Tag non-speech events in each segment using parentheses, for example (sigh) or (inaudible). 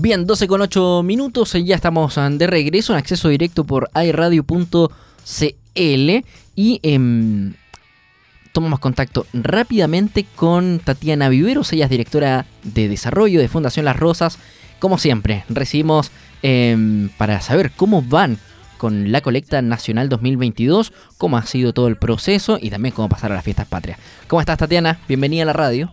Bien, 12 con 8 minutos, ya estamos de regreso en acceso directo por iRadio.cl y em, tomamos contacto rápidamente con Tatiana Viveros, ella es directora de desarrollo de Fundación Las Rosas. Como siempre, recibimos em, para saber cómo van con la colecta nacional 2022, cómo ha sido todo el proceso y también cómo pasar a las fiestas patrias. ¿Cómo estás Tatiana? Bienvenida a la radio.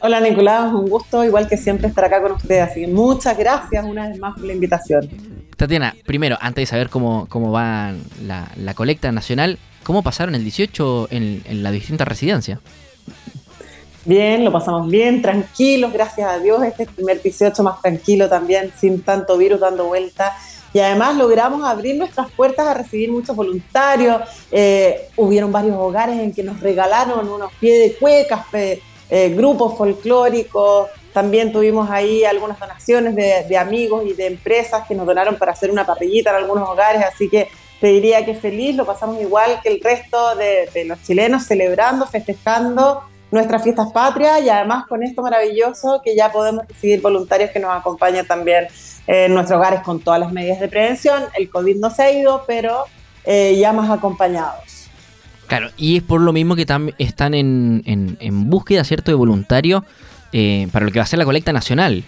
Hola Nicolás, un gusto igual que siempre estar acá con ustedes, así que muchas gracias una vez más por la invitación. Tatiana, primero, antes de saber cómo, cómo va la, colecta nacional, ¿cómo pasaron el 18 en, en la distinta residencia? Bien, lo pasamos bien, tranquilos, gracias a Dios. Este es el primer 18 más tranquilo también, sin tanto virus dando vuelta. Y además logramos abrir nuestras puertas a recibir muchos voluntarios. Eh, hubieron varios hogares en que nos regalaron unos pies de cuecas, eh, grupos folclóricos, también tuvimos ahí algunas donaciones de, amigos y de empresas que nos donaron para hacer una papillita en algunos hogares, así que te diría que feliz, lo pasamos igual que el resto de, los chilenos, celebrando, festejando nuestras fiestas patrias y además con esto maravilloso que ya podemos recibir voluntarios que nos acompañan también en nuestros hogares con todas las medidas de prevención. El COVID no se ha ido, pero eh, ya más acompañados. Claro, y es por lo mismo que están en, en, búsqueda, ¿cierto?, de voluntarios eh, para lo que va a ser la colecta nacional.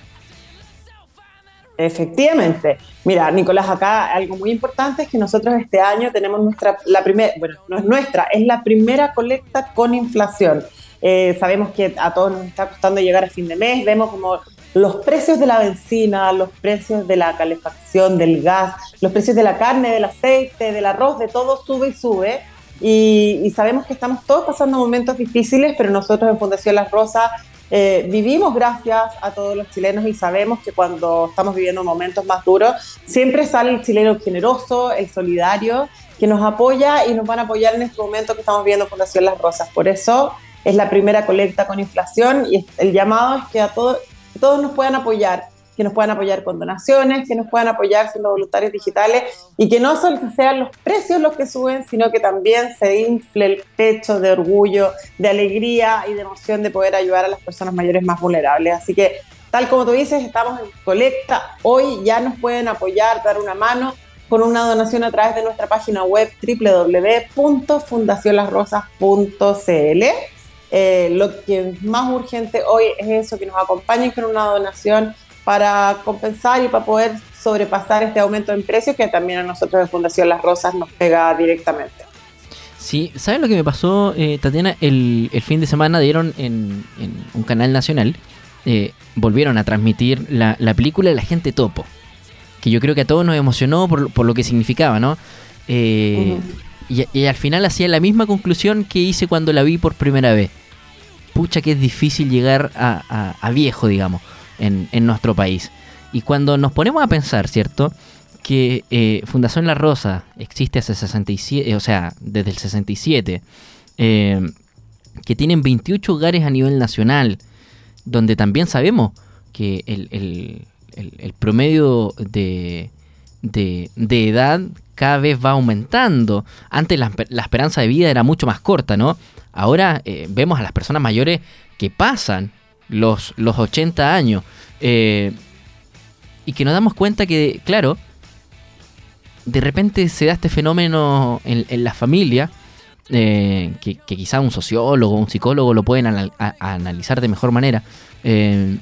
Efectivamente. Mira, Nicolás, acá algo muy importante es que nosotros este año tenemos nuestra, la primera, bueno, no es nuestra, es la primera colecta con inflación. Eh, sabemos que a todos nos está costando llegar a fin de mes, vemos como los precios de la benzina, los precios de la calefacción, del gas, los precios de la carne, del aceite, del arroz, de todo sube y sube. Y, sabemos que estamos todos pasando momentos difíciles, pero nosotros en Fundación Las Rosas eh, vivimos gracias a todos los chilenos y sabemos que cuando estamos viviendo momentos más duros, siempre sale el chileno generoso, el solidario, que nos apoya y nos van a apoyar en este momento que estamos viviendo Fundación Las Rosas. Por eso es la primera colecta con inflación y el llamado es que a todos, todos nos puedan apoyar que nos puedan apoyar con donaciones, que nos puedan apoyar siendo voluntarios digitales y que no solo sean los precios los que suben, sino que también se infle el pecho de orgullo, de alegría y de emoción de poder ayudar a las personas mayores más vulnerables. Así que, tal como tú dices, estamos en colecta. Hoy ya nos pueden apoyar, dar una mano con una donación a través de nuestra página web www.fundacionlasrosas.cl. Eh, lo que es más urgente hoy es eso, que nos acompañen con una donación para compensar y para poder sobrepasar este aumento en precios que también a nosotros de Fundación Las Rosas nos pega directamente. Sí, ¿sabes lo que me pasó, eh, Tatiana? El, fin de semana dieron en, un canal nacional, eh, volvieron a transmitir la, película La gente topo, que yo creo que a todos nos emocionó por, lo que significaba, ¿no? Eh, y, al final hacía la misma conclusión que hice cuando la vi por primera vez. Pucha que es difícil llegar a viejo, digamos en, nuestro país. Y cuando nos ponemos a pensar, ¿cierto? Que eh, Fundación La Rosa existe hace 67, o sea, desde el 67, eh, que tienen 28 hogares a nivel nacional, donde también sabemos que el, promedio de, de, edad cada vez va aumentando. Antes la, esperanza de vida era mucho más corta, ¿no? Ahora eh, vemos a las personas mayores que pasan los, los 80 años. Eh, y que nos damos cuenta que, claro, de repente se da este fenómeno en, la familia, eh, que, quizá un sociólogo un psicólogo lo pueden analizar de mejor manera, eh,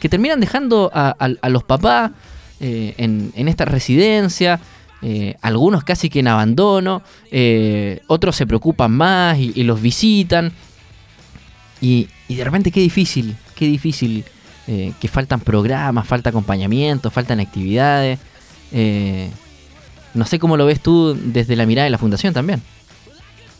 que terminan dejando a, los papás en, esta residencia, algunos casi que en abandono, otros se preocupan más y, los visitan. Y, y, de repente qué difícil, qué difícil eh, que faltan programas, falta acompañamiento, faltan actividades. Eh, no sé cómo lo ves tú desde la mirada de la fundación también.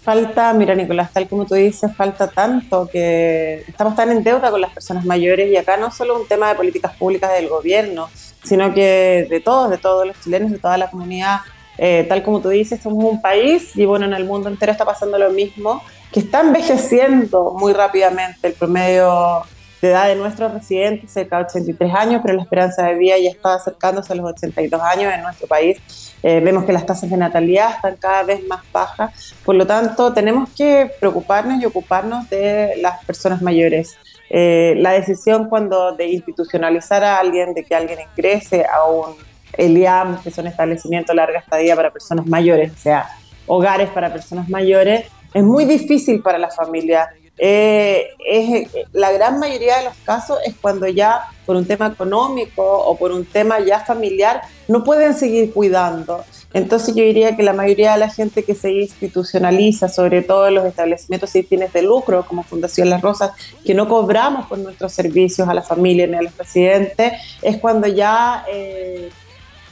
Falta, mira Nicolás, tal como tú dices, falta tanto que estamos tan en deuda con las personas mayores y acá no solo un tema de políticas públicas del gobierno, sino que de todos, de todos los chilenos, de toda la comunidad. Eh, tal como tú dices, somos un país y bueno, en el mundo entero está pasando lo mismo, que está envejeciendo muy rápidamente el promedio de edad de nuestros residentes, cerca de 83 años, pero la esperanza de vida ya está acercándose a los 82 años en nuestro país. Eh, vemos que las tasas de natalidad están cada vez más bajas, por lo tanto tenemos que preocuparnos y ocuparnos de las personas mayores. Eh, la decisión cuando de institucionalizar a alguien, de que alguien ingrese a un ELIAM, que son establecimientos larga estadía para personas mayores, o sea, hogares para personas mayores, es muy difícil para la familia. Eh, es, la gran mayoría de los casos es cuando ya por un tema económico o por un tema ya familiar no pueden seguir cuidando. Entonces yo diría que la mayoría de la gente que se institucionaliza, sobre todo en los establecimientos sin fines de lucro, como Fundación Las Rosas, que no cobramos por nuestros servicios a la familia ni a los residentes, es cuando ya, eh,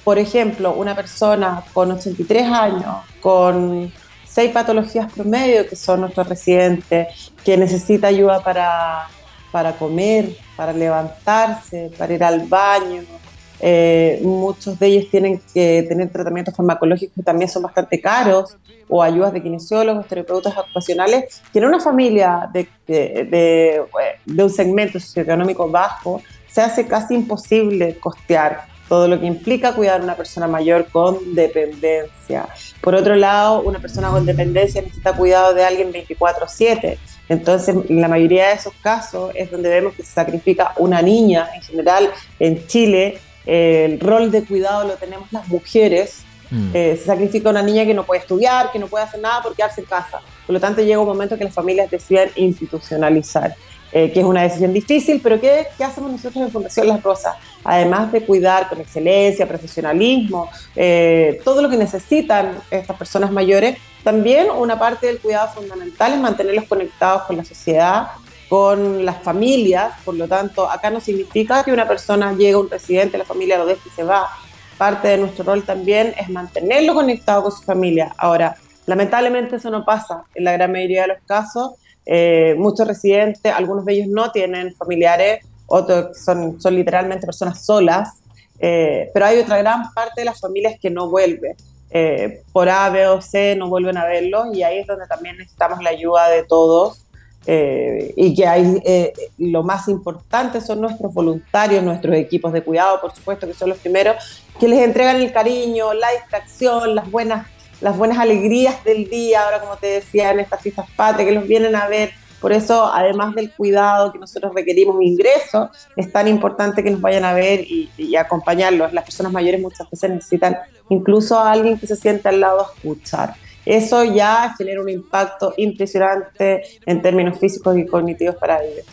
por ejemplo, una persona con 83 años, con seis patologías promedio, que son nuestros residentes, que necesita ayuda para, para comer, para levantarse, para ir al baño, eh, muchos de ellos tienen que tener tratamientos farmacológicos que también son bastante caros, o ayudas de kinesiólogos, terapeutas ocupacionales. Tiene una familia de, de, de, un segmento socioeconómico bajo, se hace casi imposible costear todo lo que implica cuidar a una persona mayor con dependencia. Por otro lado, una persona con dependencia necesita cuidado de alguien 24/7. Entonces, en la mayoría de esos casos es donde vemos que se sacrifica una niña. En general, en Chile, el rol de cuidado lo tenemos las mujeres. Mm. Eh, se sacrifica una niña que no puede estudiar, que no puede hacer nada por quedarse en casa. Por lo tanto, llega un momento que las familias deciden institucionalizar, eh, que es una decisión difícil, pero ¿qué, ¿qué, hacemos nosotros en Fundación Las Rosas? Además de cuidar con excelencia, profesionalismo, eh, todo lo que necesitan estas personas mayores, también una parte del cuidado fundamental es mantenerlos conectados con la sociedad, con las familias, por lo tanto, acá no significa que una persona llegue a un residente, la familia lo deje y se va. Parte de nuestro rol también es mantenerlo conectado con su familia. Ahora, lamentablemente eso no pasa en la gran mayoría de los casos. Eh, muchos residentes, algunos de ellos no tienen familiares, otros son, son literalmente personas solas, eh, pero hay otra gran parte de las familias que no vuelve. Eh, por A, B o C no vuelven a verlo y ahí es donde también necesitamos la ayuda de todos eh, y que hay, eh, lo más importante son nuestros voluntarios, nuestros equipos de cuidado, por supuesto, que son los primeros, que les entregan el cariño, la distracción, las buenas, las buenas alegrías del día, ahora como te decía, en estas fiestas patrias, que los vienen a ver. Por eso, además del cuidado que nosotros requerimos, ingreso, es tan importante que nos vayan a ver y, y acompañarlos. Las personas mayores muchas veces necesitan incluso a alguien que se sienta al lado a escuchar eso ya genera un impacto impresionante en términos físicos y cognitivos para ellos.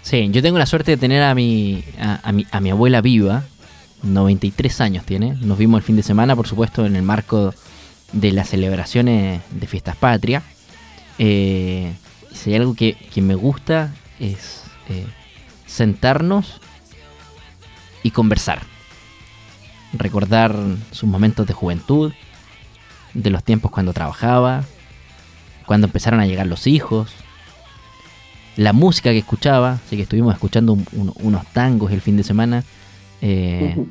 Sí, yo tengo la suerte de tener a mi, a, mi, a mi abuela viva, 93 años tiene. Nos vimos el fin de semana, por supuesto, en el marco de las celebraciones de Fiestas Patria. Eh, si hay algo que, me gusta es eh, sentarnos y conversar. Recordar sus momentos de juventud, de los tiempos cuando trabajaba, cuando empezaron a llegar los hijos, la música que escuchaba, así que estuvimos escuchando unos tangos el fin de semana. Eh,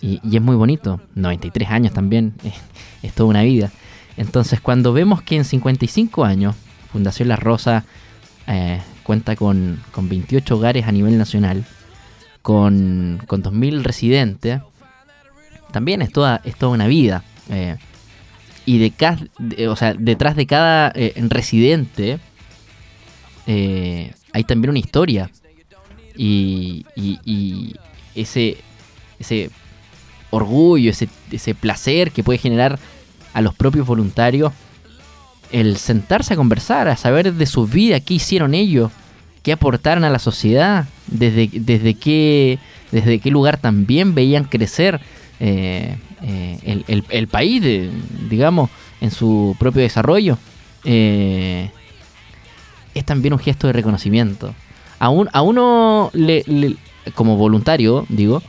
y, es muy bonito, 93 años también, (laughs) es toda una vida. Entonces cuando vemos que en 55 años Fundación La Rosa eh, cuenta con, con, 28 hogares a nivel nacional, con, con 2.000 residentes, también es toda, es toda una vida. Eh, y de, o sea, detrás de cada eh, residente hay también una historia. Y, ese, ese orgullo, ese, ese placer que puede generar a los propios voluntarios el sentarse a conversar, a saber de su vida, qué hicieron ellos, qué aportaron a la sociedad, desde, desde, qué, desde qué lugar también veían crecer eh, eh, el, país, digamos, en su propio desarrollo, eh, es también un gesto de reconocimiento. A, a uno, le, como voluntario, digo,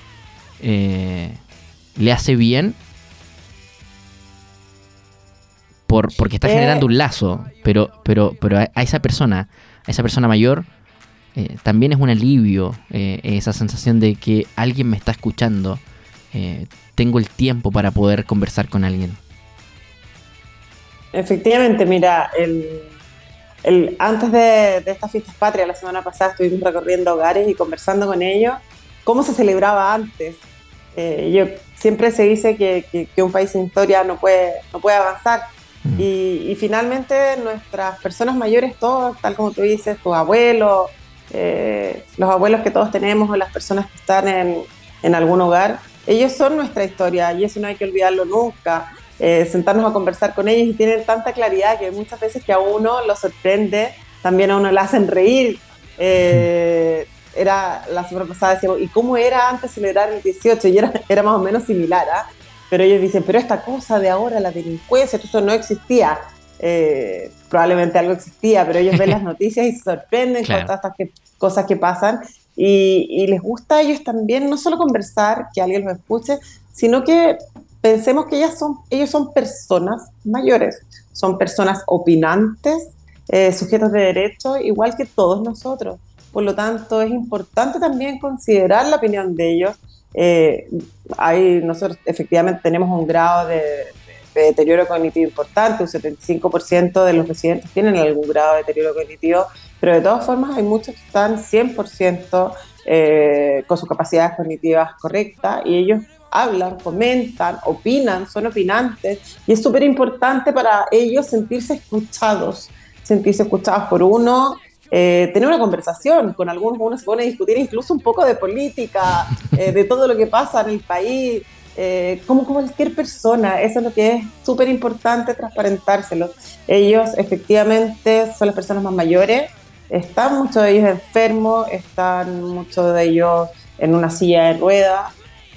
le hace bien por, porque está generando un lazo, pero, pero, pero a, esa persona, a esa persona mayor, también es un alivio esa sensación de que alguien me está escuchando, eh, tengo el tiempo para poder conversar con alguien. Efectivamente, mira, el, antes de, estas fiestas patrias, la semana pasada estuvimos recorriendo hogares y conversando con ellos, cómo se celebraba antes. Eh, yo, siempre se dice que, un país sin historia no puede, no puede avanzar. Y, finalmente nuestras personas mayores, todos, tal como tú dices, tus abuelos, eh, los abuelos que todos tenemos o las personas que están en, en algún hogar, ellos son nuestra historia y eso no hay que olvidarlo nunca. Eh, sentarnos a conversar con ellos y tienen tanta claridad que muchas veces que a uno lo sorprende, también a uno le hacen reír. Eh, era la semana pasada, decíamos, ¿y cómo era antes celebrar el 18? Y era, era más o menos similar, ¿ah? Pero ellos dicen, pero esta cosa de ahora, la delincuencia, eso no existía. Eh, probablemente algo existía, pero ellos ven las (laughs) noticias y se sorprenden con todas estas cosas que pasan y, les gusta a ellos también no solo conversar, que alguien los escuche, sino que pensemos que ellas son, ellos son personas mayores, son personas opinantes, eh, sujetos de derecho, igual que todos nosotros. Por lo tanto, es importante también considerar la opinión de ellos. Eh, nosotros efectivamente tenemos un grado de, deterioro cognitivo importante, un 75% de los residentes tienen algún grado de deterioro cognitivo, pero de todas formas hay muchos que están 100% eh, con sus capacidades cognitivas correctas y ellos hablan, comentan, opinan, son opinantes y es súper importante para ellos sentirse escuchados, sentirse escuchados por uno eh, tener una conversación con algunos, uno se pone a discutir incluso un poco de política, eh, de todo lo que pasa en el país, eh, como cualquier persona, eso es lo que es súper importante transparentárselo. Ellos efectivamente son las personas más mayores, están muchos de ellos enfermos, están muchos de ellos en una silla de ruedas,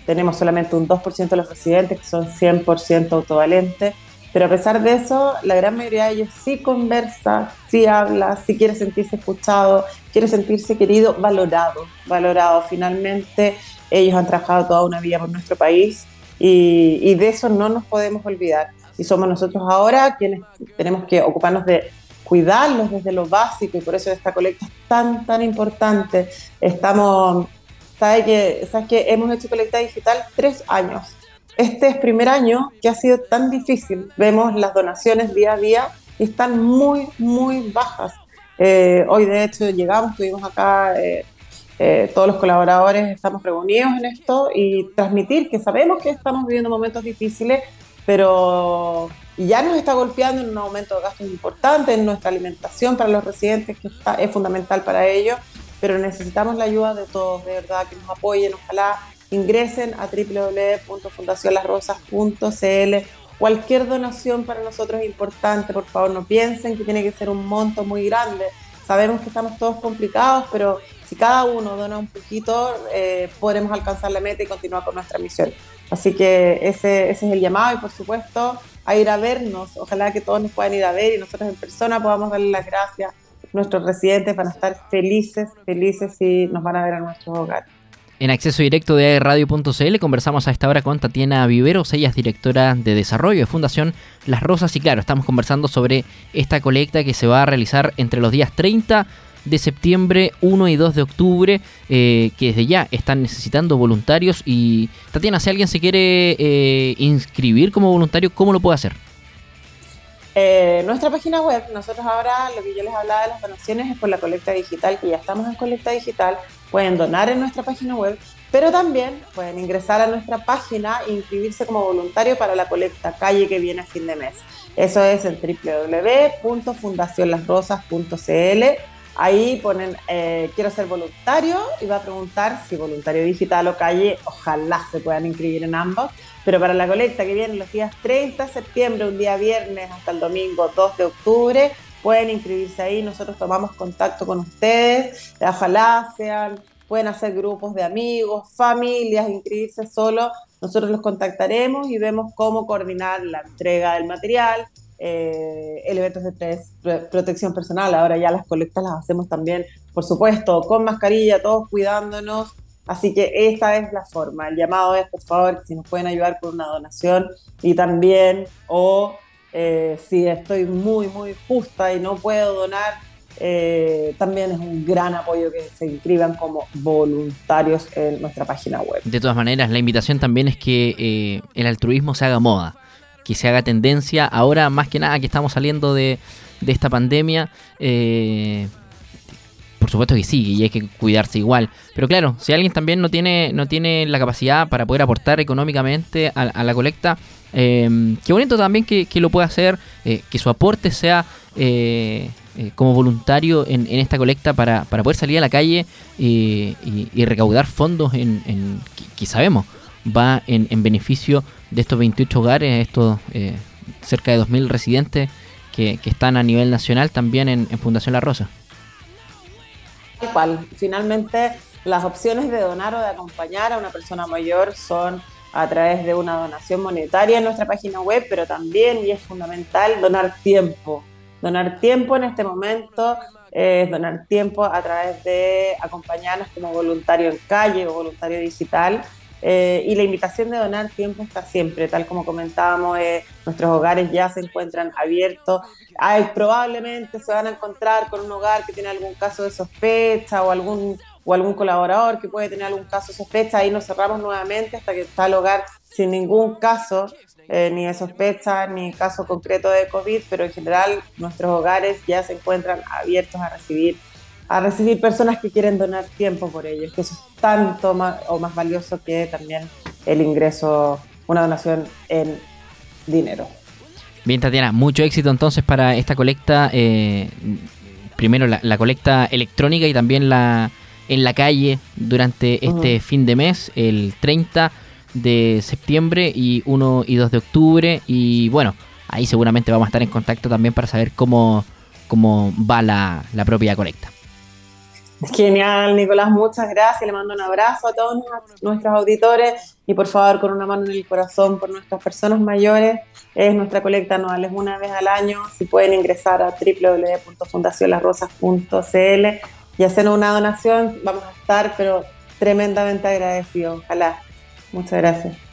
tenemos solamente un 2% de los residentes que son 100% autovalentes, pero a pesar de eso, la gran mayoría de ellos sí conversa, sí habla, sí quiere sentirse escuchado, quiere sentirse querido, valorado, valorado. Finalmente, ellos han trabajado toda una vida por nuestro país y, de eso no nos podemos olvidar. Y somos nosotros ahora quienes tenemos que ocuparnos de cuidarlos desde lo básico y por eso esta colecta es tan, tan importante. Estamos, ¿sabes que, ¿sabes que hemos hecho colecta digital tres años? Este es primer año que ha sido tan difícil. Vemos las donaciones día a día y están muy, muy bajas. Eh, hoy, de hecho, llegamos, tuvimos acá eh, eh, todos los colaboradores, estamos reunidos en esto y transmitir que sabemos que estamos viviendo momentos difíciles, pero ya nos está golpeando en un aumento de gastos importante en nuestra alimentación para los residentes, que es fundamental para ellos, pero necesitamos la ayuda de todos, de verdad, que nos apoyen, ojalá ingresen a www.fundacionlasrosas.cl. Cualquier donación para nosotros es importante, por favor, no piensen que tiene que ser un monto muy grande. Sabemos que estamos todos complicados, pero si cada uno dona un poquito, eh, podremos alcanzar la meta y continuar con nuestra misión. Así que ese, ese es el llamado y por supuesto a ir a vernos. Ojalá que todos nos puedan ir a ver y nosotros en persona podamos darle las gracias. Nuestros residentes van a estar felices, felices y nos van a ver a nuestros hogares. En acceso directo de radio.cl conversamos a esta hora con Tatiana Viveros, ella es directora de desarrollo de Fundación Las Rosas. Y claro, estamos conversando sobre esta colecta que se va a realizar entre los días 30 de septiembre, 1 y 2 de octubre, eh, que desde ya están necesitando voluntarios. Y Tatiana, si alguien se quiere eh, inscribir como voluntario, ¿cómo lo puede hacer? Eh, nuestra página web, nosotros ahora lo que yo les hablaba de las donaciones es por la colecta digital, que ya estamos en colecta digital, pueden donar en nuestra página web, pero también pueden ingresar a nuestra página e inscribirse como voluntario para la colecta calle que viene a fin de mes. Eso es en www.fundacionlasrosas.cl. Ahí ponen eh, quiero ser voluntario y va a preguntar si voluntario digital o calle, ojalá se puedan inscribir en ambos. Pero para la colecta que viene los días 30 de septiembre, un día viernes hasta el domingo 2 de octubre, pueden inscribirse ahí, nosotros tomamos contacto con ustedes, ojalá sean, pueden hacer grupos de amigos, familias, inscribirse solo, nosotros los contactaremos y vemos cómo coordinar la entrega del material, eh, elementos de protección personal, ahora ya las colectas las hacemos también, por supuesto, con mascarilla, todos cuidándonos, Así que esa es la forma. El llamado es, por favor, si nos pueden ayudar con una donación y también, o eh, si estoy muy, muy justa y no puedo donar, eh, también es un gran apoyo que se inscriban como voluntarios en nuestra página web. De todas maneras, la invitación también es que eh, el altruismo se haga moda, que se haga tendencia. Ahora, más que nada, que estamos saliendo de, de esta pandemia, por supuesto que sí, y hay que cuidarse igual. Pero claro, si alguien también no tiene, no tiene la capacidad para poder aportar económicamente a, la colecta, eh, qué bonito también que, lo pueda hacer, eh, que su aporte sea eh, eh, como voluntario en, esta colecta para, poder salir a la calle y, recaudar fondos en, que, sabemos va en, beneficio de estos 28 hogares, estos eh, cerca de 2.000 residentes que, están a nivel nacional también en, Fundación La Rosa. Igual, finalmente las opciones de donar o de acompañar a una persona mayor son a través de una donación monetaria en nuestra página web, pero también, y es fundamental, donar tiempo. Donar tiempo en este momento es donar tiempo a través de acompañarnos como voluntario en calle o voluntario digital. Eh, y la invitación de donar tiempo está siempre, tal como comentábamos, eh, nuestros hogares ya se encuentran abiertos. Probablemente se van a encontrar con un hogar que tiene algún caso de sospecha o algún o algún colaborador que puede tener algún caso de sospecha, ahí nos cerramos nuevamente hasta que está el hogar sin ningún caso, eh, ni de sospecha, ni caso concreto de COVID, pero en general nuestros hogares ya se encuentran abiertos a recibir a recibir personas que quieren donar tiempo por ellos, que eso es tanto más o más valioso que también el ingreso, una donación en dinero. Bien, Tatiana, mucho éxito entonces para esta colecta, eh, primero la colecta electrónica y también la, en la calle durante este fin de mes, el 30 de septiembre y 1 y 2 de octubre. Y bueno, ahí seguramente vamos a estar en contacto también para saber cómo, cómo va la, propia colecta. Genial, Nicolás, muchas gracias. Le mando un abrazo a todos nuestros auditores y por favor con una mano en el corazón por nuestras personas mayores. Es nuestra colecta anual, es una vez al año. Si pueden ingresar a www.fundacionlasrosas.cl y hacer una donación, vamos a estar, pero tremendamente agradecidos. Ojalá. Muchas gracias.